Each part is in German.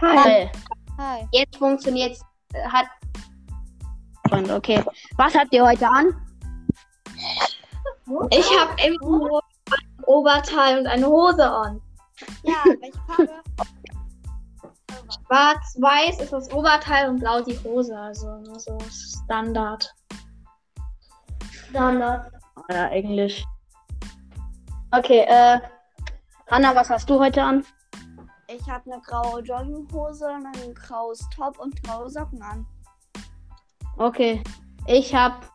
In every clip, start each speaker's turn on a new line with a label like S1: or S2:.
S1: Hi.
S2: Hi.
S1: Jetzt funktioniert's. Äh, Hat. Und okay. Was habt ihr heute an?
S2: Ich habe einfach nur ein Oberteil und eine Hose an.
S3: Ja, welche Farbe?
S2: Schwarz-weiß ist das Oberteil und blau die Hose. Also nur so Standard.
S3: Standard.
S1: Ja, Englisch. Okay, äh. Anna, was hast du heute an?
S3: Ich habe eine graue Jogginghose, ein graues Top und graue Socken an.
S1: Okay. Ich hab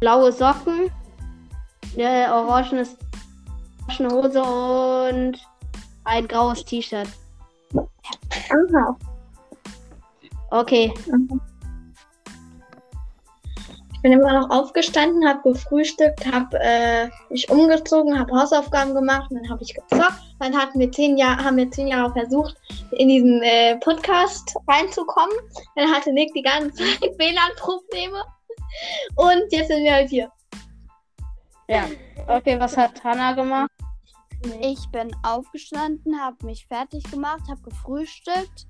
S1: blaue Socken, orangenes orangene Hose und ein graues T-Shirt.
S2: Aha.
S1: Okay.
S2: Ich bin immer noch aufgestanden, habe gefrühstückt, habe äh, mich umgezogen, habe Hausaufgaben gemacht, und dann habe ich gezockt. Dann hatten wir zehn Jahre, haben wir zehn Jahre versucht, in diesen äh, Podcast reinzukommen. Dann hatte Nick die ganze Zeit WLAN-Probleme. Und jetzt sind wir halt hier.
S1: Ja. Okay, was hat Hannah gemacht?
S3: Ich bin aufgestanden, habe mich fertig gemacht, habe gefrühstückt.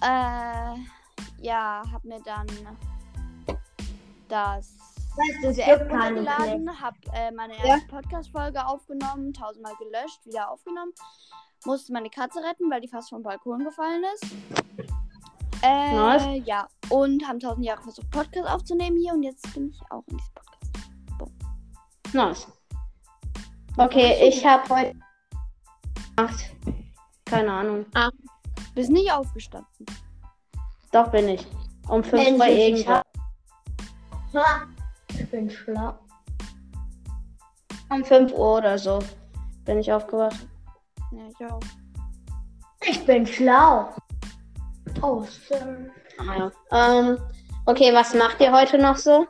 S3: Äh, ja, habe mir dann das
S4: Das
S3: diese App runtergeladen, habe äh, meine erste Podcast-Folge aufgenommen, tausendmal gelöscht, wieder aufgenommen. Musste meine Katze retten, weil die fast vom Balkon gefallen ist. Äh,
S1: Nice.
S3: ja, und haben tausend Jahre versucht, Podcast aufzunehmen hier und jetzt bin ich auch in diesem Podcast.
S1: Nice. Okay, ich habe heute gemacht. Keine Ahnung.
S3: Bist nicht aufgestanden.
S1: Doch bin ich. Um 5 Uhr
S4: Endlich, bin schlau.
S1: Um 5 Uhr oder so bin ich aufgewacht.
S3: Ja, ich auch.
S4: Ich bin schlau. Oh, Sir.
S1: Ah, ja. ähm, okay, was macht ihr heute noch so?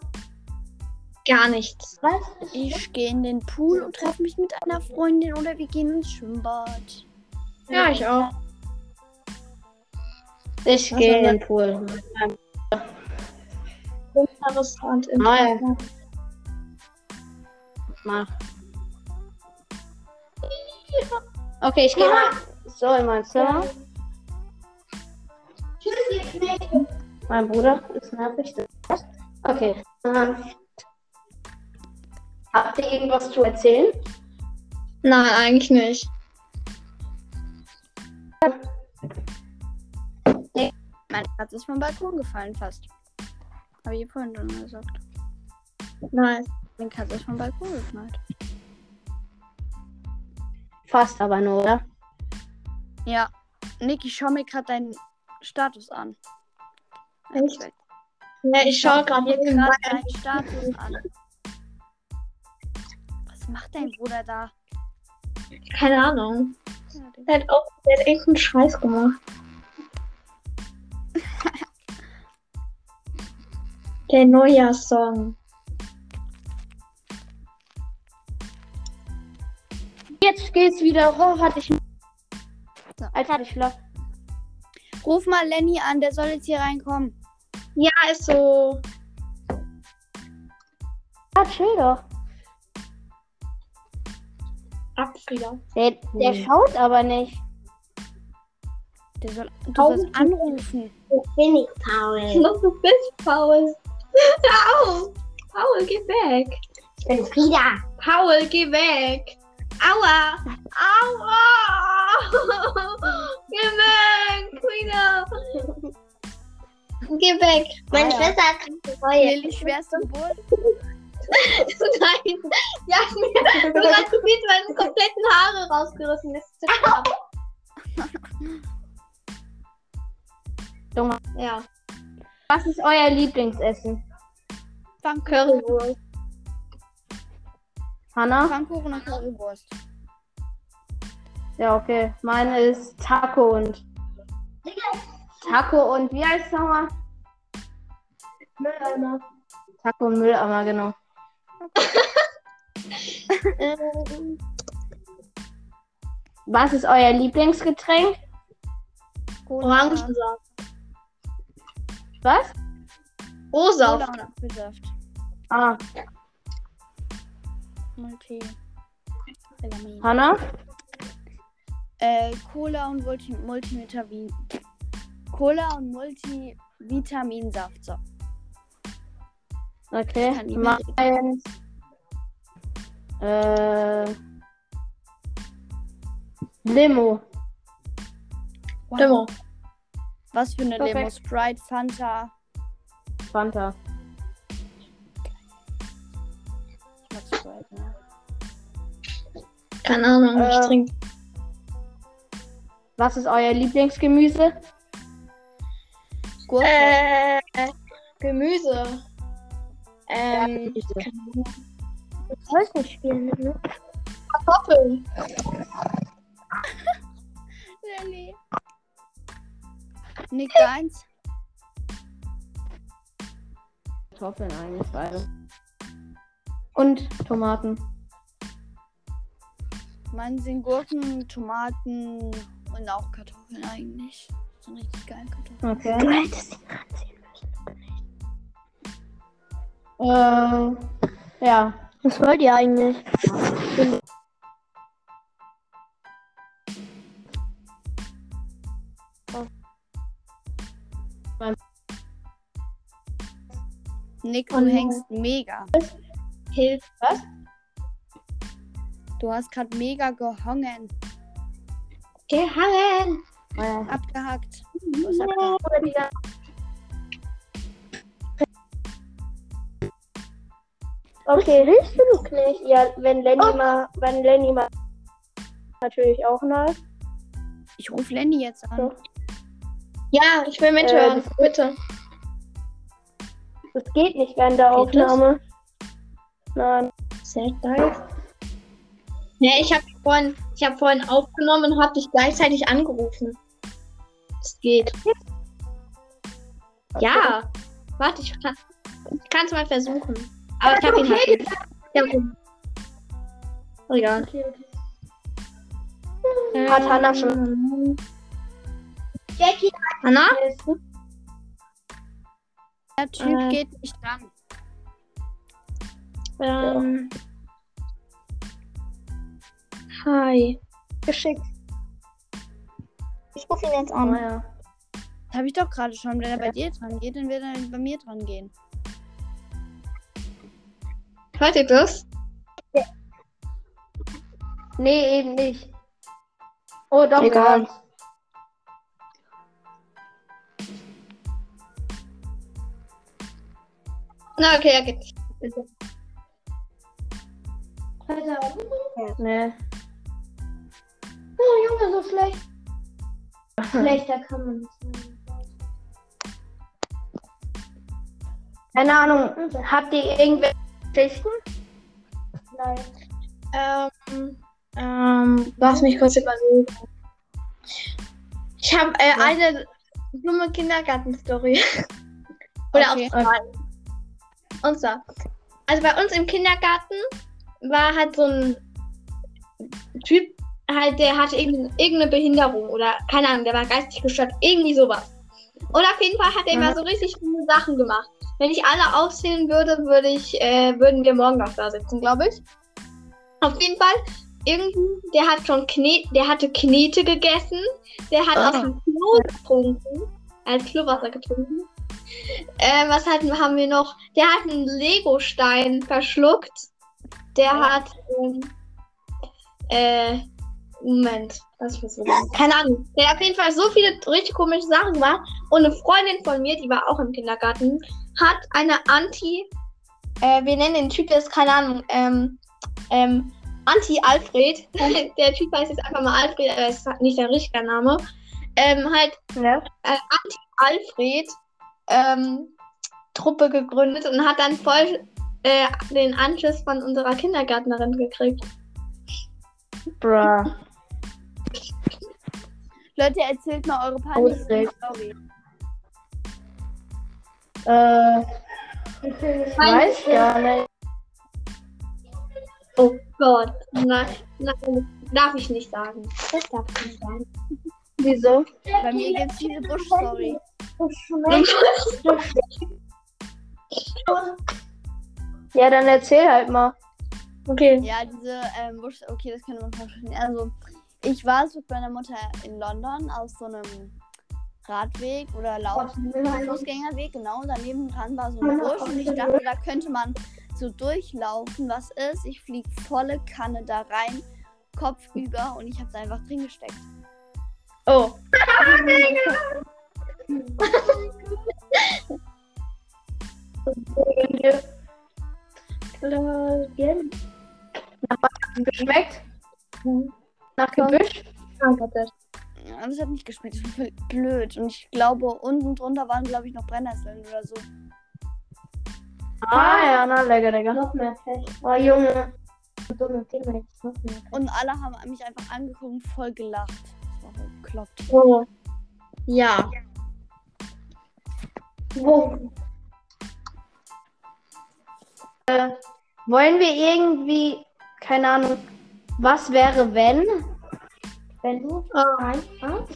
S2: Gar nichts.
S4: Was?
S3: Ich gehe in den Pool und treffe mich mit einer Freundin oder wir gehen ins Schwimmbad.
S2: Ja, ich auch.
S1: Ich gehe in den Pool.
S2: Interessant.
S1: Nein. Mach. Okay, ich gehe mal so in mein Zimmer.
S4: Tschüss, ihr Knechte.
S1: Mein Bruder ist nervig. Okay. Ähm, habt ihr irgendwas zu erzählen?
S2: Nein, eigentlich nicht.
S3: Meine Katze ist vom Balkon gefallen fast. Habe ich vorhin schon gesagt.
S2: Nein.
S3: Meine Katze ist vom Balkon geknallt.
S1: Fast aber nur, oder?
S3: Ja. Nick, ich schau mir gerade deinen Status an.
S2: Echt? Ja, ich schaue gerade
S3: deinen Status an. Was macht dein Bruder da?
S2: Keine Ahnung.
S3: Ja, der-
S2: Der hat auch der hat irgendeinen Scheiß gemacht. Der Neujahrssong.
S1: Jetzt geht's wieder. Oh, hatte ich.
S3: So.
S1: Hatte ich Flop.
S3: Ruf mal Lenny an, der soll jetzt hier reinkommen.
S2: Ja, ist so.
S1: Ah, chill doch.
S2: Abfrieder.
S1: Der, der schaut aber nicht.
S3: Der soll, du sollst anrufen.
S4: Ich bin nicht Paul.
S2: Noch du bist Paul. Hör auf. Paul, geh weg.
S4: Ich bin Frieda.
S2: Paul, geh weg. Aua. Aua. geh weg. Frieda. Geh weg.
S4: Meine. Schwester hat keine Reue.
S3: Lilly, schwerste Geburt.
S2: Nein. Ja, mir du hast gefühlt meine kompletten Haare rausgerissen. Das ist zu knapp.
S1: Junge.
S2: Ja.
S1: Was ist euer Lieblingsessen?
S3: Pfannkuchen,
S2: Currywurst.
S1: Hanna?
S3: Pfannkuchen und Currywurst.
S1: Ja, okay. Meine ist Taco und. Taco und wie heißt es nochmal?
S4: Mülleimer.
S1: Taco und Mülleimer, genau. Was ist euer Lieblingsgetränk?
S2: Orangensaft.
S1: Was?
S2: Rosa.
S3: Cola und Apfelsaft.
S1: Ah,
S3: Und Tee. Vitamin.
S1: Hanna?
S3: Äh, Cola und Multi Multivitamin. Cola und Multivitaminsaft. So.
S1: Okay.
S3: mehr
S1: Meins. Äh. Limo.
S2: Limo.
S3: Was für eine
S1: Perfekt.
S3: Limo? Sprite, Fanta.
S1: Fanta.
S3: Ich mag Sprite, ne?
S2: Keine Ahnung, ich
S1: Äh,
S2: trinke.
S1: Was ist euer Lieblingsgemüse?
S3: Gurke.
S2: Äh, Gemüse. Ähm,
S1: Gemüse.
S4: Ich weiß nicht spielen, ne?
S2: Kartoffeln.
S3: Lilly. Nick deins.
S1: Kartoffeln eigentlich beide. Und Tomaten.
S3: Meinen sind Gurken, Tomaten und auch Kartoffeln eigentlich. So richtig geil Kartoffeln.
S1: Okay.
S4: Du hättest ihn ranziehen
S1: Äh, ja.
S4: Was wollt ihr eigentlich?
S3: Nick, du
S2: Oh
S3: hängst mega.
S2: Hilf.
S3: Du hast gerade mega gehongen.
S2: Gehangen.
S1: Äh,
S3: Abgehackt. Du hast abgehackt.
S4: Okay, hilfst du nicht? Ja, wenn Lenny mal, wenn Lenny mal natürlich auch mal.
S3: Ich rufe Lenny jetzt an.
S4: So.
S2: Ja, ich will mithören,
S4: Äh, das-
S2: bitte.
S4: Das geht nicht während der
S2: Geht das?
S4: Aufnahme. Nein.
S2: Sehr geil. Ja, ich habe vorhin, ich habe vorhin aufgenommen und habe dich gleichzeitig angerufen. Es geht. Ja. Warte, ich kann es mal versuchen. Aber ich habe ihn halt nicht. Ich hab ihn. Oh, egal.
S4: Hat Hannah schon. Jackie,
S2: Hannah?
S3: Der Typ
S2: Äh.
S3: geht nicht dran.
S2: Ähm. Hi.
S4: geschickt. Ich rufe ihn jetzt
S1: oh,
S4: an.
S1: ja.
S3: Das habe ich doch gerade schon. Wenn er bei dir dran geht, dann wird er bei mir dran gehen.
S2: Hört ihr das?
S1: Nee, eben nicht. Oh, doch.
S2: Egal.
S1: ja.
S2: Na, okay, er geht.
S1: Nee.
S4: Oh, Junge, so schlecht. Schlechter kann man nicht.
S1: Keine Ahnung. Habt ihr irgendwelche Geschichten?
S4: Nein.
S2: Ähm, ähm, lass mich kurz überlegen. Ich habe äh,
S1: Ja.
S2: eine dumme Kindergartenstory. Oder
S3: Okay.
S2: auch zwei. Und zwar, also bei uns im Kindergarten war halt so ein Typ, halt, der hatte irgendeine, Behinderung oder keine Ahnung, der war geistig gestört, irgendwie sowas. Und auf jeden Fall hat er immer so richtig coole Sachen gemacht. Wenn ich alle aufzählen würde, würde ich, äh, würden wir morgen noch da sitzen, glaube ich. Auf jeden Fall, irgendwie, der hat schon Kne der hatte Knete gegessen, der hat
S3: Ah.
S2: aus dem Klo getrunken, als Klowasser getrunken. Äh, was hatten, haben wir noch? Der hat einen Lego-Stein verschluckt. Der hat, ähm, äh, Moment, was das? Keine Ahnung. Der hat auf jeden Fall so viele richtig komische Sachen gemacht. Und eine Freundin von mir, die war auch im Kindergarten, hat eine Anti, äh, wir nennen den Typ jetzt, keine Ahnung, ähm, ähm, Anti-Alfred. der Typ heißt jetzt einfach mal Alfred, aber ist nicht der richtige Name. Ähm, halt
S1: Ja.
S2: Alfred ähm, Truppe gegründet und hat dann voll äh, den Anschluss von unserer Kindergärtnerin gekriegt.
S1: Bruh.
S3: Leute, erzählt mal eure
S1: Lustig.
S3: Panik-Story.
S1: Äh, weiß gar nicht.
S2: Oh Gott. Nein, nein, darf ich nicht sagen. Das darf ich nicht sagen.
S1: Wieso?
S3: Bei mir gibt es diese Busch-Story.
S1: Ja, dann erzähl halt mal.
S2: Okay.
S3: Ja, diese ähm, Busch, okay, das könnte man verstehen. Also, Ich war es mit meiner Mutter in London auf so einem Radweg oder Lauf Fußgängerweg, genau. Daneben dran war so ein Busch und ich dachte, da könnte man so durchlaufen. Was ist? Ich flieg volle Kanne da rein, Kopf über und ich habe einfach drin gesteckt.
S2: Oh.
S1: Geschmeckt? Nach Gebüsch?
S3: Ja, Das hat nicht geschmeckt, das war voll blöd. Und ich glaube, unten drunter waren, glaube ich, noch Brennnesseln oder so.
S1: Ah ja, na lecker, lecker.
S4: Noch mehr Pech. Oh Junge. Dumme Teammates. Noch mehr Pech.
S3: Und alle haben mich einfach angeguckt und voll gelacht. Das war voll bekloppt.
S2: Oh. Ja.
S1: Äh, wollen wir irgendwie, keine Ahnung, was wäre, wenn?
S4: Wenn du
S2: Oh.
S4: einfach.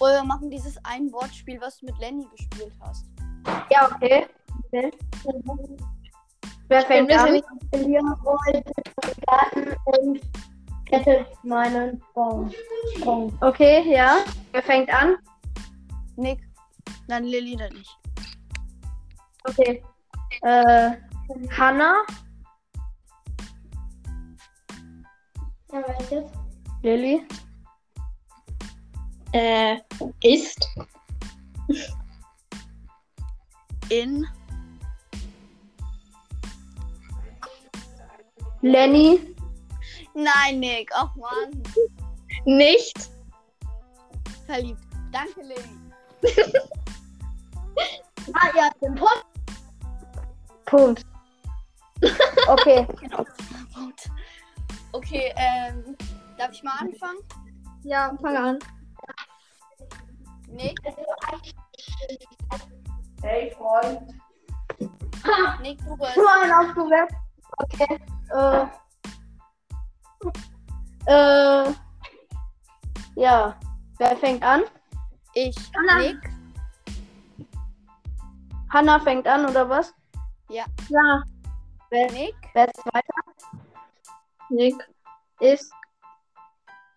S3: Oder wir machen dieses ein Wortspiel, was du mit Lenny gespielt hast.
S1: Ja, okay. Wer fängt an?
S2: sind
S4: verlieren wollte Garten und rettet meinen. Baum.
S1: Okay, ja. Wer fängt an?
S3: Nick. Nein, Lilly dann nicht.
S1: Okay. Äh, Hannah,
S4: Ja, welches?
S1: Lilly,
S2: Äh, ist.
S3: In.
S1: Lenny,
S3: Nein, Nick. Ach Mann.
S2: Nicht.
S3: Verliebt. Danke, Lilly.
S4: Ah, ja, den Post.
S1: Punkt. Okay.
S3: Genau. Punkt. Okay, ähm. Darf ich mal anfangen?
S2: Ja, fang an.
S3: Nick.
S1: Hey, Freund.
S3: Nick, du bist.
S1: Nur ein aufgewärmt. Okay. Äh. Äh. Ja. Wer fängt an?
S3: Ich. Nick.
S1: Hannah fängt an, oder was?
S2: Ja.
S3: Nick.
S1: Wer ist weiter?
S2: Nick.
S1: Ist.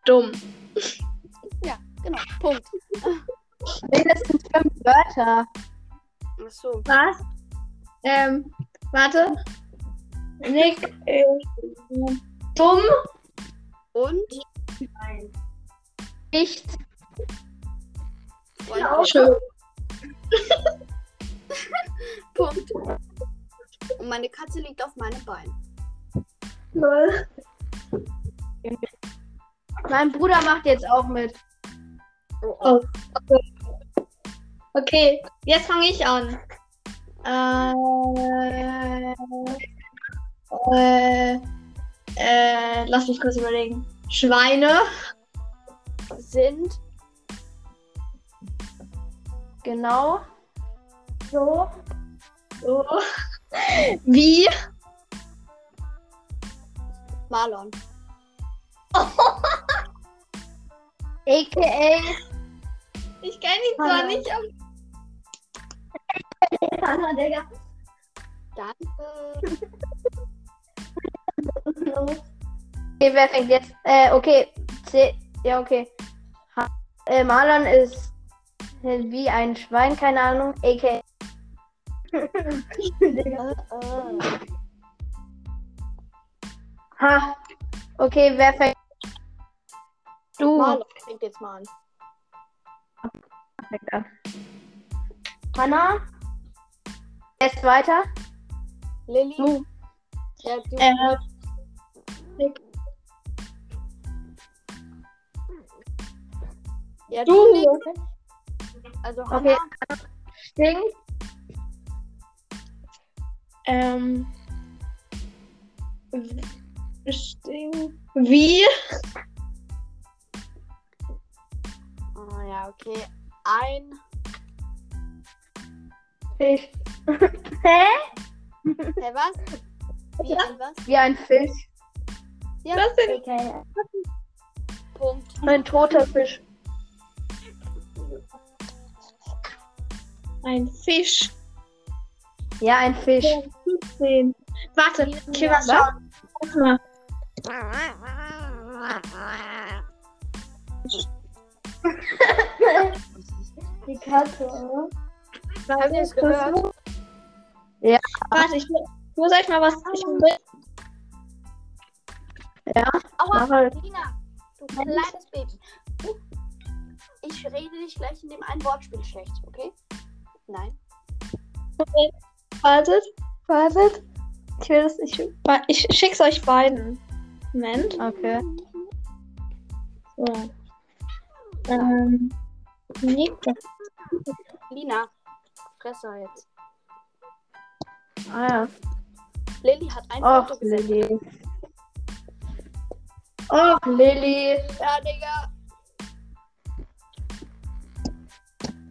S2: Dumm.
S3: Ja, genau. Punkt.
S1: Mindestens fünf Wörter.
S3: Achso.
S2: Was? Ähm, warte. Nick ist dumm.
S3: Und?
S1: Nicht.
S3: Freund.
S2: Schön.
S3: Punkt. Und meine Katze liegt auf meinem Bein.
S2: Lol.
S1: Mein Bruder macht jetzt auch mit.
S2: Oh. Okay, jetzt fange ich an. Äh, äh, äh, lass mich kurz überlegen. Schweine.
S3: Sind.
S1: Genau.
S4: So.
S2: So. Wie?
S3: Marlon.
S1: AKA.
S2: Ich kenne ihn zwar
S4: Hallo.
S2: nicht, aber
S4: Hanna, Digga.
S3: Danke.
S1: Okay, wer fängt jetzt? Äh, okay. C ja, okay. Ha äh, Marlon ist wie ein Schwein, keine Ahnung. AKA. Ha. Okay, wer fängt? Du.
S3: Marlon fängt jetzt mal an.
S1: Fängt an.
S4: Hanna.
S1: Wer ist weiter?
S3: Lilly.
S2: Du.
S3: Ja, du.
S2: äh,
S3: ja,
S2: du.
S3: Nick. Also
S1: Okay.
S3: Hannah.
S1: Stinkt.
S2: Ähm. Wie?
S3: Oh, ja, okay. Ein.
S1: Fisch. Hä?
S3: Hä, was? Wie ein was?
S1: Wie ein Fisch.
S3: Ja,
S2: Das sind
S4: Okay.
S3: Punkt.
S1: Ein toter Fisch.
S2: ein Fisch.
S1: Ja, ein Fisch.
S2: 15. Warte, okay, was schauen. Warte mal.
S4: Die Katze, oder?
S2: Habt ihr es gehört?
S1: Ja.
S2: Warte, ich, mu- ich muss euch mal was. Ich will,
S3: Aua,
S1: halt.
S3: Lina, du kleines Baby. Ich rede dich gleich in dem einen Wortspiel schlecht, okay? Nein.
S2: Wartet, wartet. Ich will das. Ich, ich schick's euch beiden. Moment.
S1: Okay.
S2: So. Ähm. Nick,
S3: Lina, Fresse jetzt.
S1: Ah ja.
S3: Lilly hat ein
S1: Och,
S3: Foto gesendet.
S1: Lilly. Och, Lilly.
S3: Ja, Digga.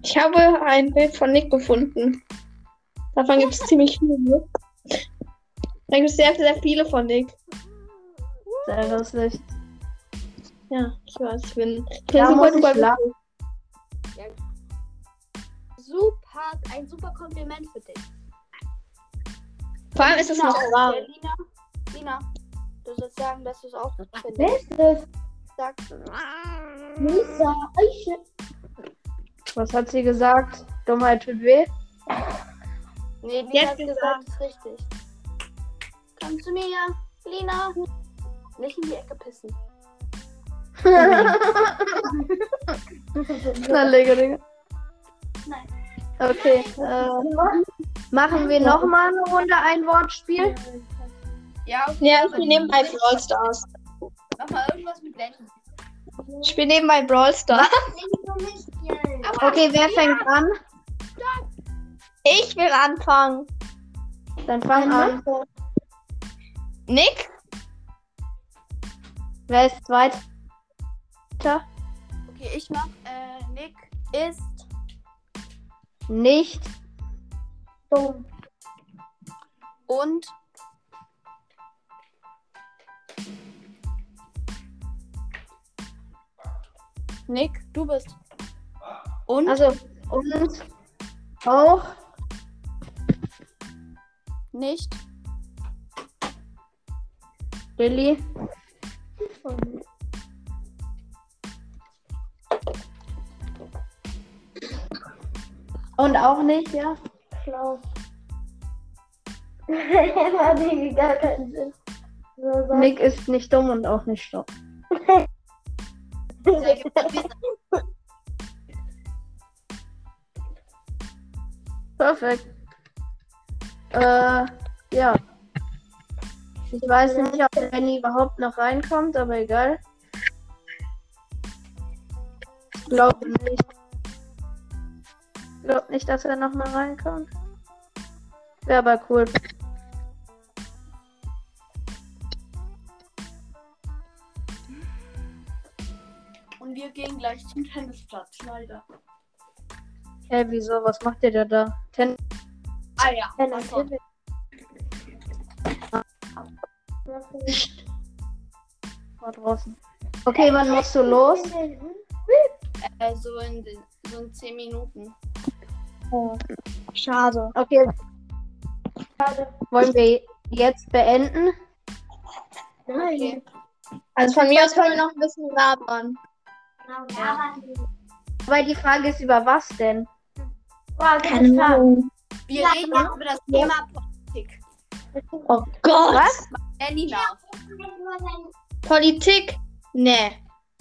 S2: Ich habe ein Bild von Nick gefunden. Davon gibt es ziemlich viele. Da gibt es sehr, sehr viele von Nick.
S1: Sehr lustig.
S2: Ja, ich weiß, ich bin, ich bin
S1: Da
S2: super, super
S1: lachen.
S3: Super, ein super Kompliment für dich.
S2: Vor allem ist es nicht wahr.
S3: Ja, Lina, Lina, du sollst sagen, dass du es auch gut
S4: Wer
S3: findest.
S4: ist das?
S3: Sag.
S4: Lisa. Eiche.
S1: Was hat sie gesagt? Dummheit tut weh.
S3: Nee, Lina
S2: Jetzt
S3: hat gesagt, ist richtig. Komm zu mir, Lina. Nicht in die Ecke pissen.
S1: Na, Lege, Digga.
S3: Nein.
S1: Okay. Äh, machen wir nochmal eine Runde ein Wortspiel?
S3: Ja, okay.
S2: Ja, ich bin nebenbei Brawl Stars.
S3: Mach mal irgendwas mit Blenden.
S2: Ich spiele nebenbei Brawl Stars.
S1: Okay, wer fängt an?
S2: Ich will anfangen.
S1: Dann fang an.
S2: Nick?
S1: Wer ist zweiter?
S3: Okay, ich mach. Äh, Nick ist
S1: Nicht.
S4: Dumm.
S3: und Nick, du bist. Und
S1: Also, und auch
S3: nicht.
S1: Lilly. Und auch nicht, ja?
S4: Schlau. Hat irgendwie gar keinen Sinn. So.
S1: Nick ist nicht dumm und auch nicht schlau. Perfekt. Äh, ja. Ich weiß nicht, ob Lenny überhaupt noch reinkommt, aber egal. Ich glaube nicht. Ich glaube nicht, dass er noch mal reinkommt. Wäre aber cool.
S3: Und wir gehen gleich zum Tennisplatz, leider.
S1: Hä, wieso? Was macht ihr da da? Ten
S3: Ah ja.
S4: Wenn
S3: so.
S1: war draußen. Okay, wann musst du los?
S3: Äh, so in den, so in 10 Minuten.
S2: Schade.
S1: Okay. Wollen wir jetzt beenden?
S3: Okay.
S2: Also von mir aus können wir noch ein bisschen labern.
S1: Weil die Frage ist, über was denn?
S2: Keine Ahnung.
S3: Wir reden jetzt über das Thema Politik.
S2: Oh Gott.
S1: Was?
S3: Nanny nach.
S2: Politik? Nee.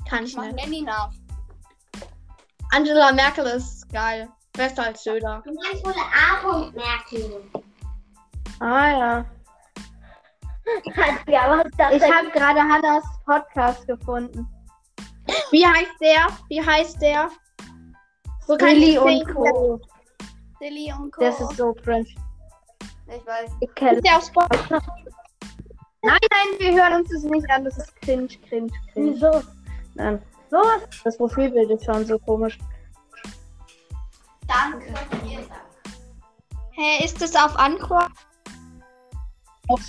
S2: Kann
S3: Ich
S2: ich
S3: mach
S2: nicht.
S3: Nanny nach.
S2: Angela Merkel ist geil. Besser als Söder.
S1: Ah ja.
S4: Ja, was ist das
S1: Ich
S4: denn?
S1: habe gerade Hannas Podcast gefunden.
S2: Wie heißt der? Wie heißt der? So kann
S1: Willi
S2: ich
S1: und. Co.
S3: Silly und Co.
S1: Das ist so cringe.
S3: ich weiß.
S1: Ich kenne
S2: Ist der auf Spot?
S1: Nein, nein, wir hören uns das nicht an. Das ist cringe, cringe, cringe.
S4: Wieso?
S1: Nein. So, das Profilbild ist schon so komisch.
S3: Danke.
S2: Hä, ist das auf Anchor?
S1: Auf,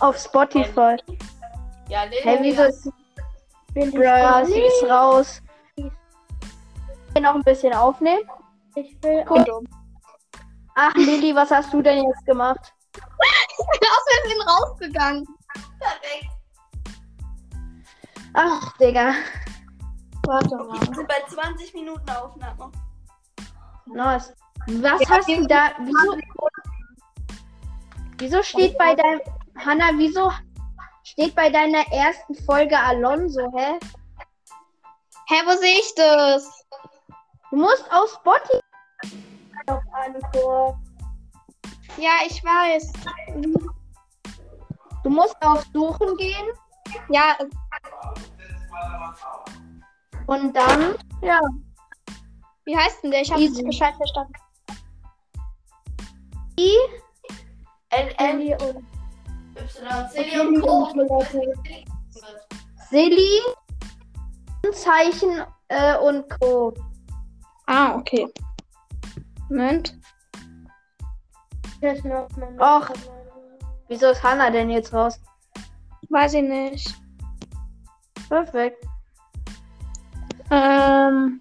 S1: auf Spotify.
S3: Ja, Lilly.
S1: Hey, wieso ist
S4: Will ich
S1: Bruh,
S4: doch
S1: sie ist raus. Wir noch ein bisschen aufnehmen?
S4: Ich will
S1: Cool. Ach, Lilly, was hast du denn jetzt gemacht?
S2: Ich bin aus Versehen rausgegangen.
S3: Perfekt.
S1: Ach, Digga.
S2: Warte mal.
S3: Wir sind bei 20 Minuten Aufnahme.
S1: Nice. Was hast du da? Wieso, wieso steht bei deinem. Hanna, wieso steht bei deiner ersten Folge Alonso, hä?
S2: Hä, wo sehe ich das?
S1: Du musst auf Spotify.
S4: Auf Anchor.
S2: Ja, ich weiß.
S1: Du musst auf Suchen gehen
S2: Ja,
S1: und dann. Ja.
S2: wie heißt denn der? Ich habe es Bescheid verstanden.
S3: L, M,
S4: Handy und
S3: Y, C und Co.
S1: Silly, Zeichen äh, und Co.
S2: Ah, okay. Moment.
S1: Och. Wieso ist Hanna denn jetzt raus?
S2: Weiß ich nicht.
S1: Perfekt.
S2: Ähm,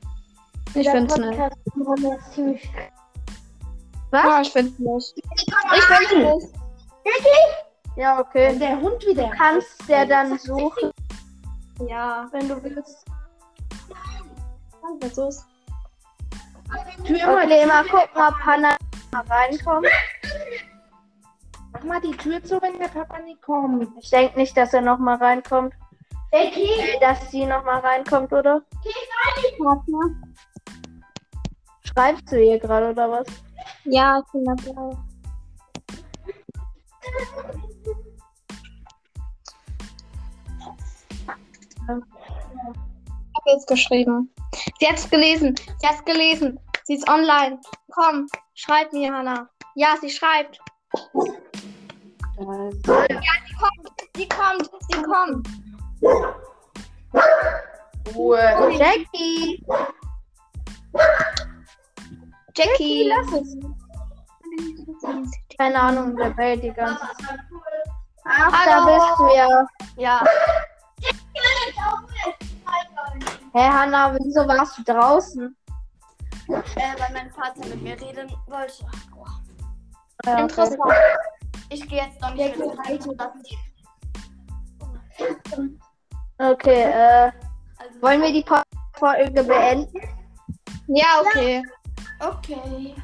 S2: ich es nicht.
S4: Ist
S1: Was?
S2: Ah, ich finde es nicht. Ich finde es nicht.
S1: Ja, okay.
S4: Der Hund wieder.
S1: Du kannst der dann suchen,
S2: Ja,
S1: wenn du willst.
S2: Versuch's.
S1: Okay, mal gucken, ob Hanna mal reinkommt.
S5: Mach mal die Tür zu, wenn der Papa nicht kommt.
S1: Ich denke nicht, dass er noch mal reinkommt.
S4: Becky,
S1: Äh, Dass sie noch mal reinkommt, oder? Schreibst du ihr gerade, oder was?
S2: Ja, ich bin dabei. Ich habe jetzt geschrieben. Sie hat's gelesen. Sie hat's gelesen. Sie ist online. Komm, schreib mir, Hannah. Ja, sie schreibt. Ja, sie kommt. Sie kommt. Sie kommt.
S1: Ruhe. Jackie!
S2: Jackie.
S1: lass es. Keine Ahnung, der bellt die ganze Zeit. Ach, da bist du ja.
S3: Ja,
S1: Hä, Hanna, wieso warst du draußen?
S3: äh, weil mein Vater mit mir reden wollte. Oh,
S1: Ja, okay.
S2: Interessant.
S3: Ich gehe jetzt noch nicht mit.
S1: Okay, äh,
S3: Also,
S1: wollen wir die Folge beenden?
S2: Ja, okay.
S3: okay.